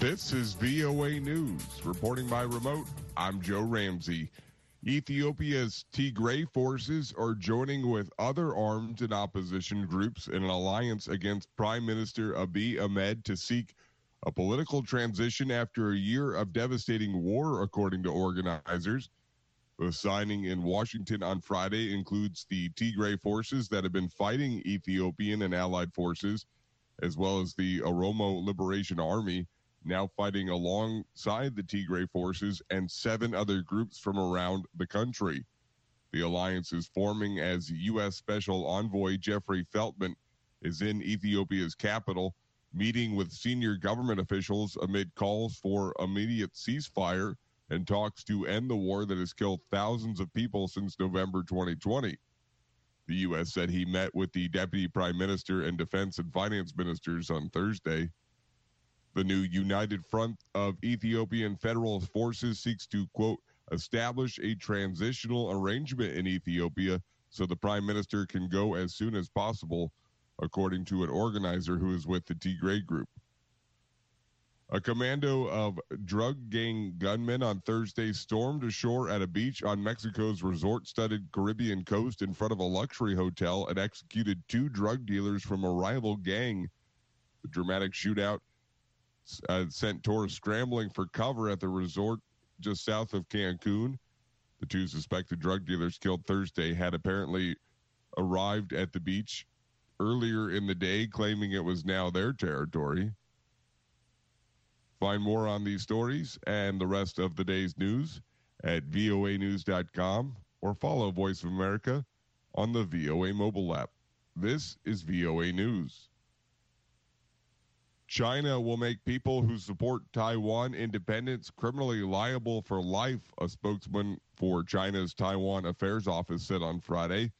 This is VOA News. Reporting by remote, I'm Joe Ramsey. Ethiopia's Tigray forces are joining with other armed and opposition groups in an alliance against Prime Minister Abiy Ahmed to seek a political transition after a year of devastating war, according to organizers. The signing in Washington on Friday includes the Tigray forces that have been fighting Ethiopian and allied forces, as well as the Oromo Liberation Army, now fighting alongside the Tigray forces and seven other groups from around the country. The alliance is forming as U.S. Special Envoy Jeffrey Feltman is in Ethiopia's capital, meeting with senior government officials amid calls for immediate ceasefire and talks to end the war that has killed thousands of people since November 2020. The U.S. said he met with the Deputy Prime Minister and Defense and Finance Ministers on Thursday. The new United Front of Ethiopian Federal Forces seeks to, quote, establish a transitional arrangement in Ethiopia so the Prime Minister can go as soon as possible, according to an organizer who is with the Tigray group. A commando of drug gang gunmen on Thursday stormed ashore at a beach on Mexico's resort studded Caribbean coast in front of a luxury hotel and executed two drug dealers from a rival gang. The dramatic shootout uh, sent tourists scrambling for cover at the resort just south of Cancun. The two suspected drug dealers killed Thursday had apparently arrived at the beach earlier in the day, claiming it was now their territory. Find more on these stories and the rest of the day's news at voanews.com or follow Voice of America on the VOA mobile app. This is VOA News. China will make people who support Taiwan independence criminally liable for life, a spokesman for China's Taiwan Affairs Office said on Friday.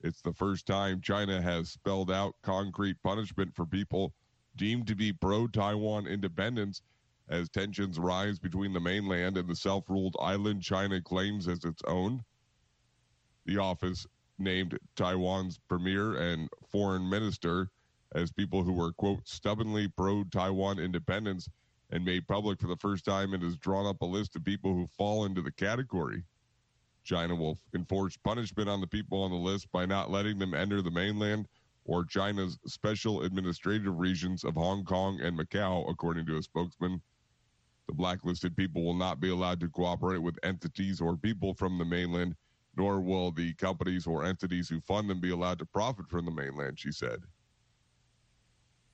It's the first time China has spelled out concrete punishment for people deemed to be pro Taiwan independence as tensions rise between the mainland and the self ruled island China claims as its own. The office named Taiwan's premier and foreign minister as people who were, quote, stubbornly pro Taiwan independence and made public for the first time and has drawn up a list of people who fall into the category. China will enforce punishment on the people on the list by not letting them enter the mainland or China's special administrative regions of Hong Kong and Macau, according to a spokesman. The blacklisted people will not be allowed to cooperate with entities or people from the mainland, nor will the companies or entities who fund them be allowed to profit from the mainland, she said.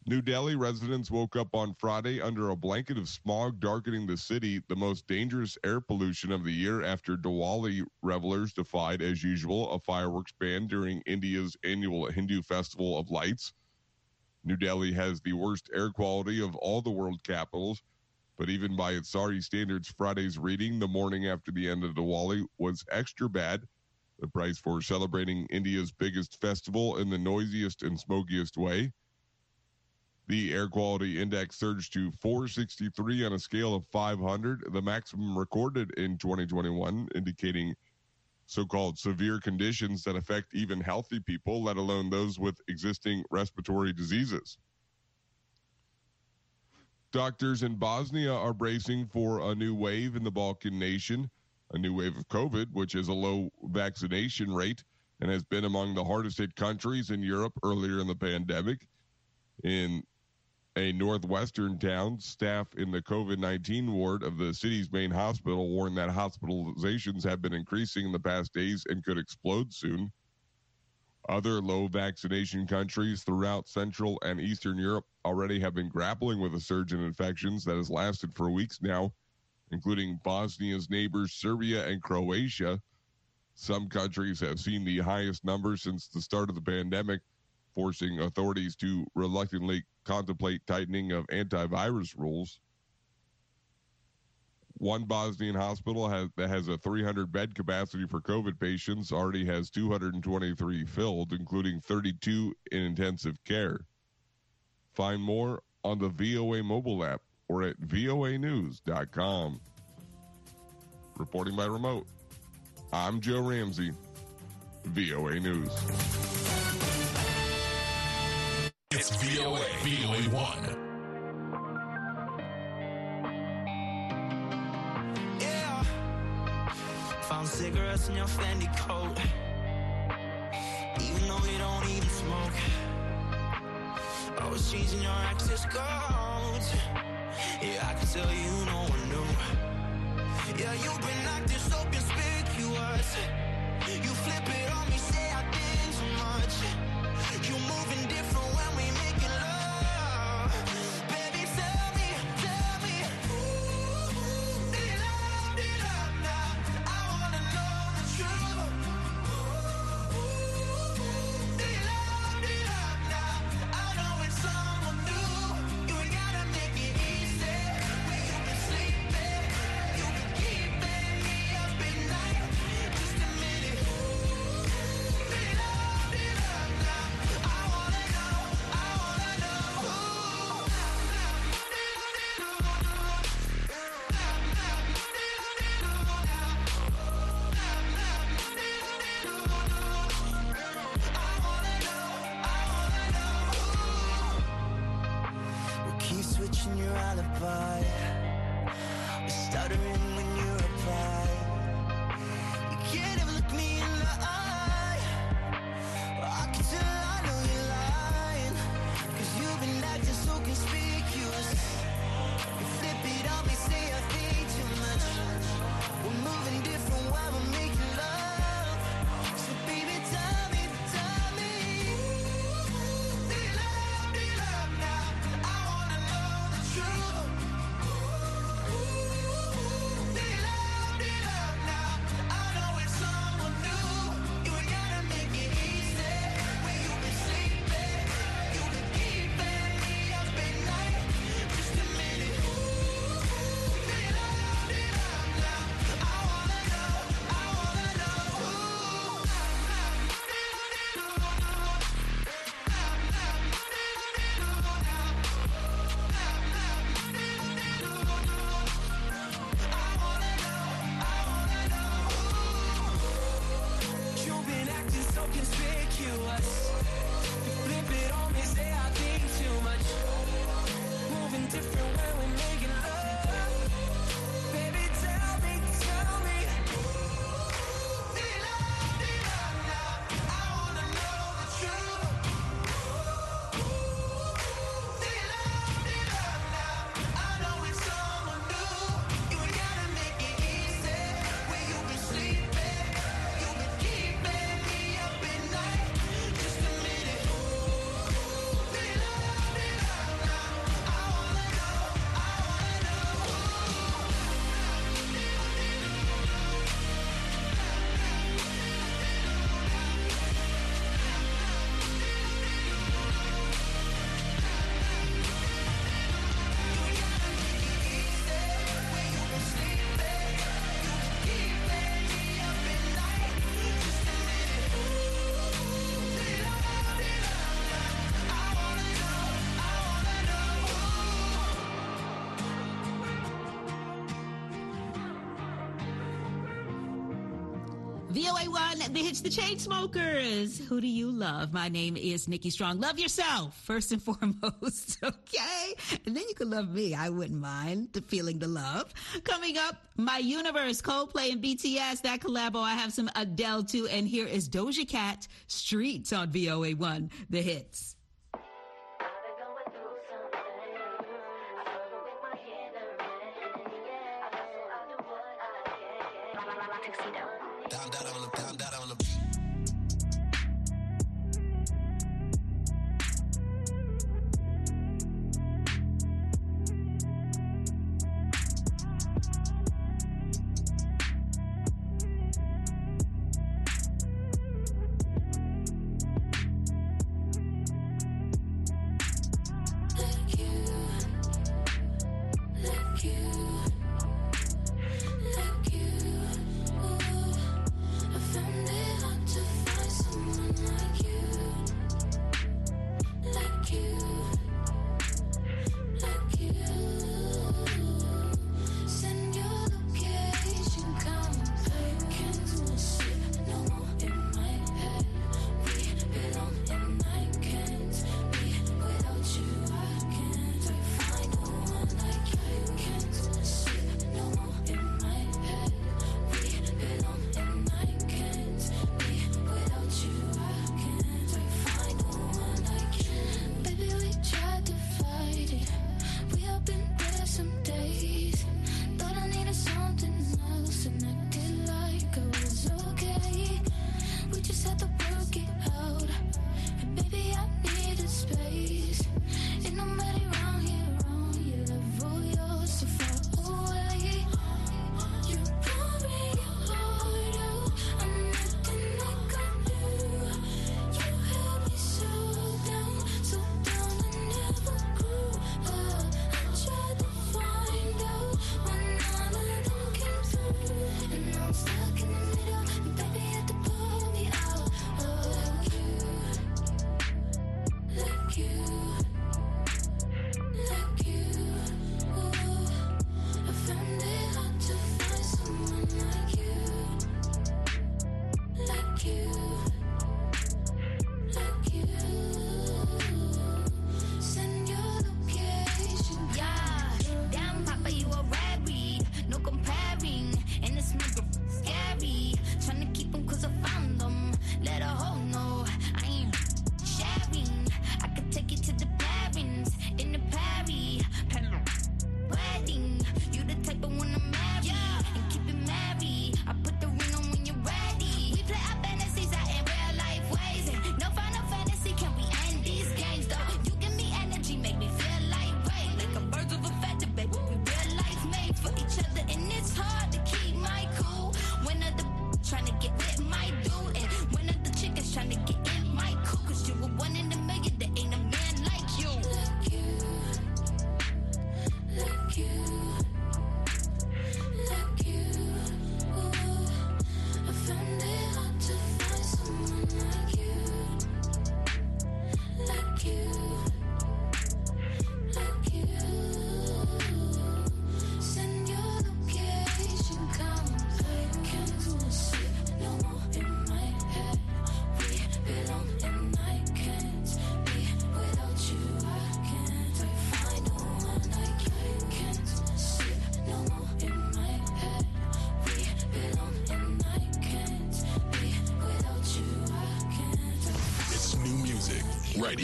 New Delhi residents woke up on Friday under a blanket of smog darkening the city, the most dangerous air pollution of the year after Diwali revelers defied, as usual, a fireworks ban during India's annual Hindu Festival of Lights. New Delhi has the worst air quality of all the world capitals, but even by its sorry standards, Friday's reading the morning after the end of Diwali was extra bad. The price for celebrating India's biggest festival in the noisiest and smokiest way. The air quality index surged to 463 on a scale of 500, the maximum recorded in 2021, indicating so called severe conditions that affect even healthy people, let alone those with existing respiratory diseases. Doctors in Bosnia are bracing for a new wave in the Balkan nation, a new wave of COVID, which is a low vaccination rate and has been among the hardest hit countries in Europe earlier in the pandemic. In a northwestern town, staff in the COVID 19 ward of the city's main hospital warned that hospitalizations have been increasing in the past days and could explode soon. Other low vaccination countries throughout Central and Eastern Europe already have been grappling with a surge in infections that has lasted for weeks now, including Bosnia's neighbors Serbia and Croatia. Some countries have seen the highest numbers since the start of the pandemic, forcing authorities to reluctantly contemplate tightening of antivirus rules. One Bosnian hospital has, that has a 300 bed capacity for COVID patients already has 223 filled, including 32 in intensive care. Find more on the VOA mobile app or at voanews.com. Reporting by remote, I'm Joe Ramsey, VOA News. It's VOA, VOA One. Yeah. Found cigarettes in your Fendi coat. Even though you don't even smoke. Always changing your access codes. Yeah, I can tell you no one knew. Yeah, you've been acting so conspicuous. You flip it on me. on the Hitch the Chainsmokers. Who do you love? My name is Nikki Strong. Love yourself, first and foremost, okay? And then you can love me. I wouldn't mind the feeling the love. Coming up, My Universe, Coldplay and BTS, that collabo. I have some Adele too. And here is Doja Cat, Streets on VOA1, the hits.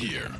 Here.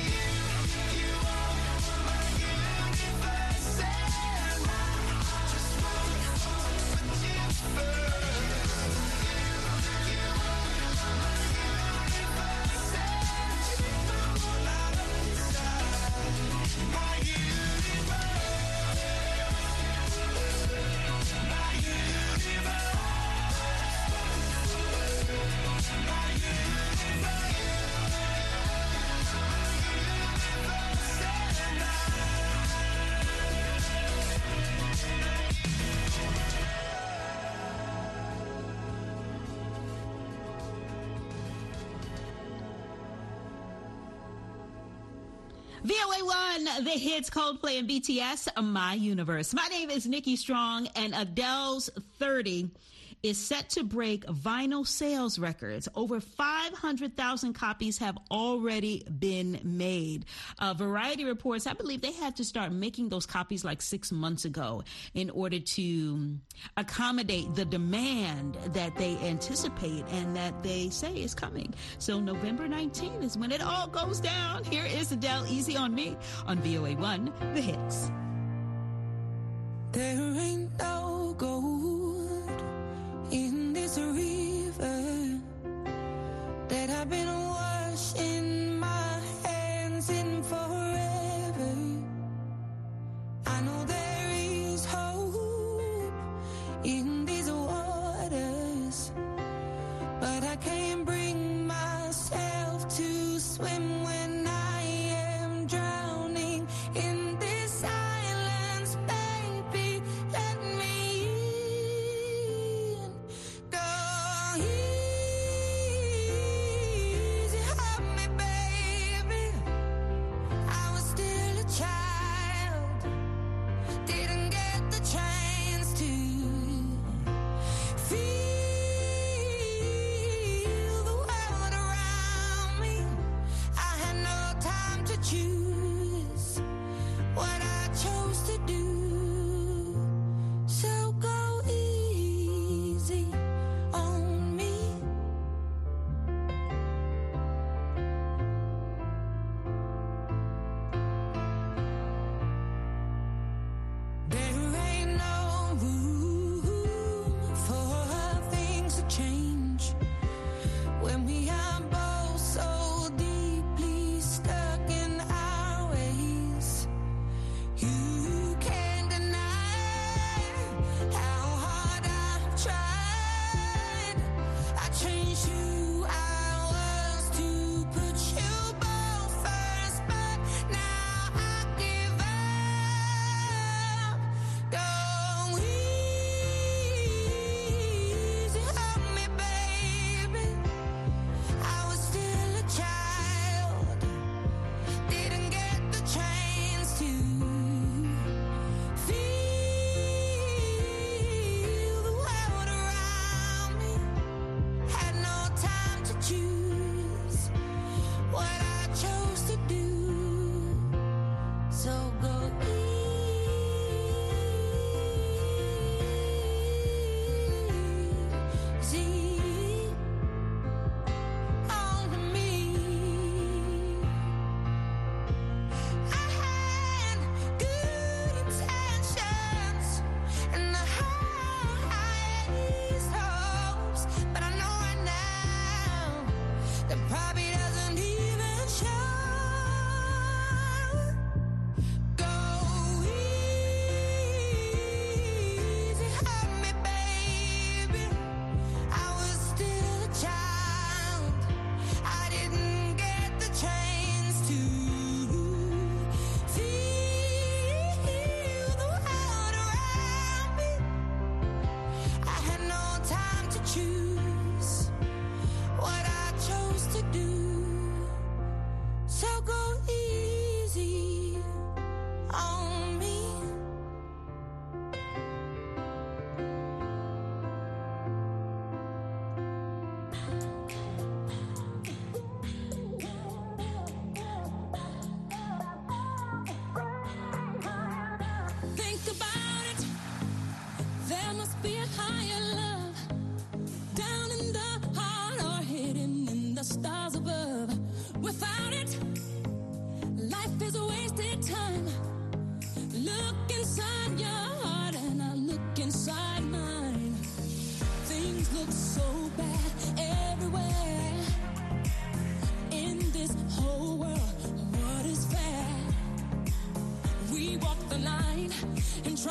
VOA1, the hits Coldplay and BTS, My Universe. My name is Nikki Strong, and Adele's 30 is set to break vinyl sales records. Over 500,000 copies have already been made. Uh, Variety reports, I believe they had to start making those copies like six months ago in order to accommodate the demand that they anticipate and that they say is coming. So November 19th is when it all goes down. Here is Adele Easy on Me on VOA 1, the hits. There ain't no gold in this river that I've been washing my hands in forever. I know there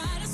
try to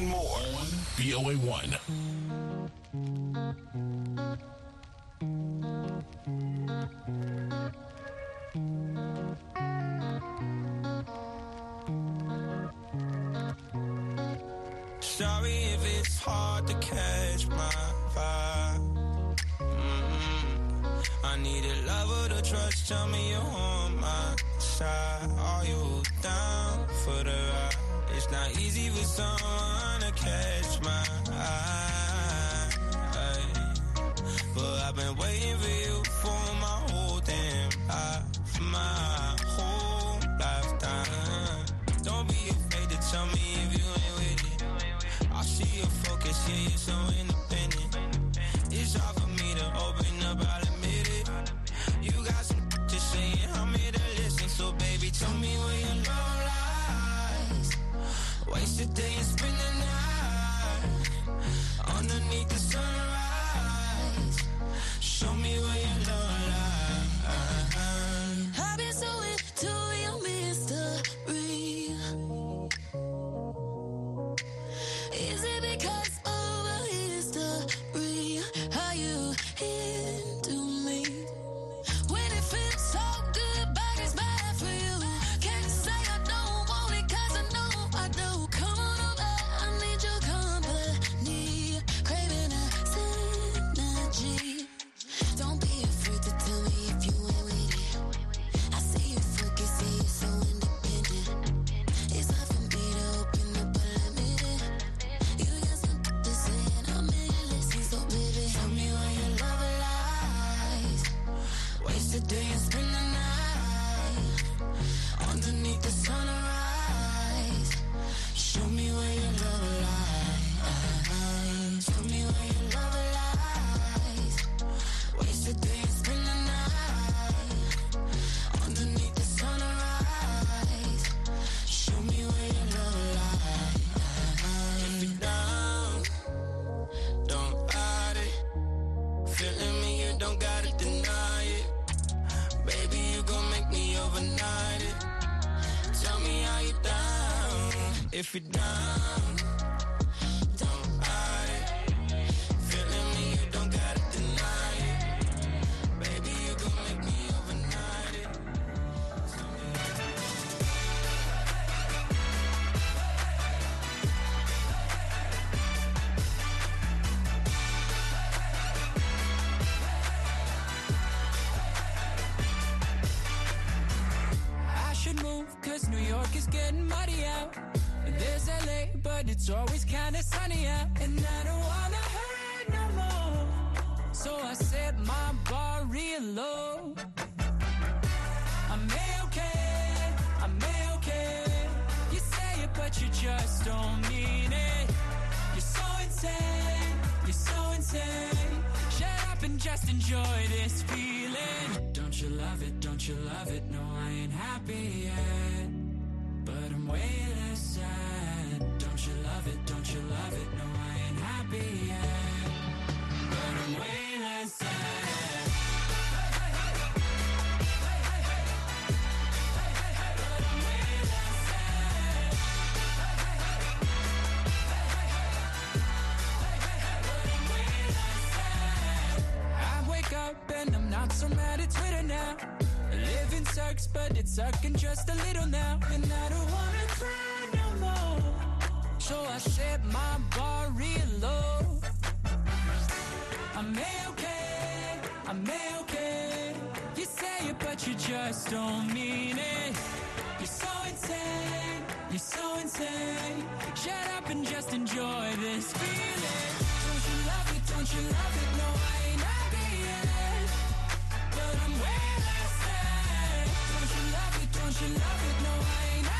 and more on VOA 1. tell me if you ain't with it. I see your focus, yeah, you're so independent. It's hard for me to open up, I'll admit it. You got some to say, and I'm here to listen. So, baby, tell me where your love lies. Waste a day and spend the night underneath the sun. But it's always kinda sunny out. And I don't wanna hurt no more. So I set my bar real low. I'm okay, I'm okay. You say it, but you just don't mean it. You're so insane, you're so insane. Shut up and just enjoy this feeling. Don't you love it? Don't you love it? No, I ain't happy yet. But I'm way less sad. You love it? Don't you love it? No, I ain't happy yet. But I'm way less sad. So mad at Twitter now. Living sucks, but it's sucking just a little now. And I don't wanna set my bar real low. I'm okay, I'm okay. You say it, but you just don't mean it. You're so insane, you're so insane. Shut up and just enjoy this feeling. Don't you love it? Don't you love it? No, I ain't happy yet. But I'm way less sad. Don't you love it? Don't you love it? No, I ain't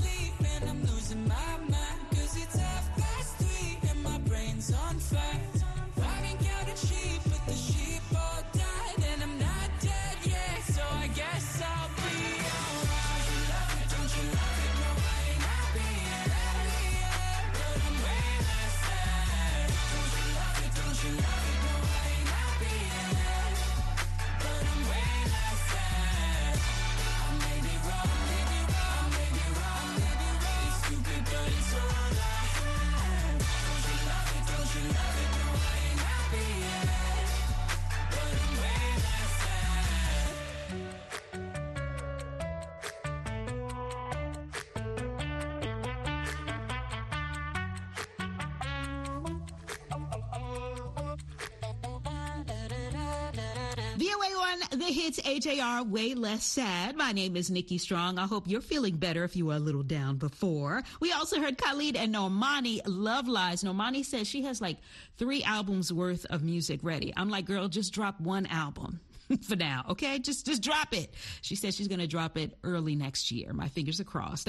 Hits AJR way less sad. My name is Nikki Strong. I hope you're feeling better if you were a little down before. We also heard Khalid and Normani Love Lies. Normani says she has like three albums worth of music ready. I'm like, girl, just drop one album. for now, okay? Just just drop it. She says she's going to drop it early next year. My fingers are crossed.